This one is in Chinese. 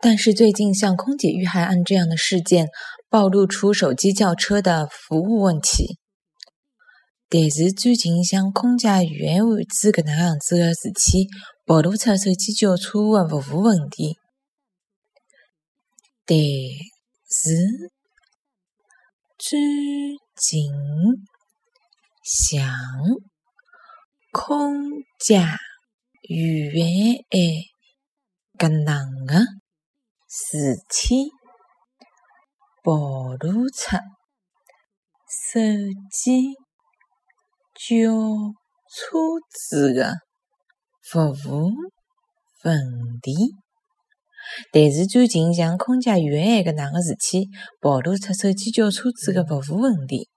但是最近像空姐遇害案这样的事件，暴露出手机叫车的服务问题。但是最近像空姐遇害案子搿能样子的事体，暴露出手机叫车的服务问题。但是最近像空姐遇害案搿能事体，暴露出手机叫车子的服务问题。但是最近像空姐遇害案搿能个事体，暴露出手机叫车子的服务问题。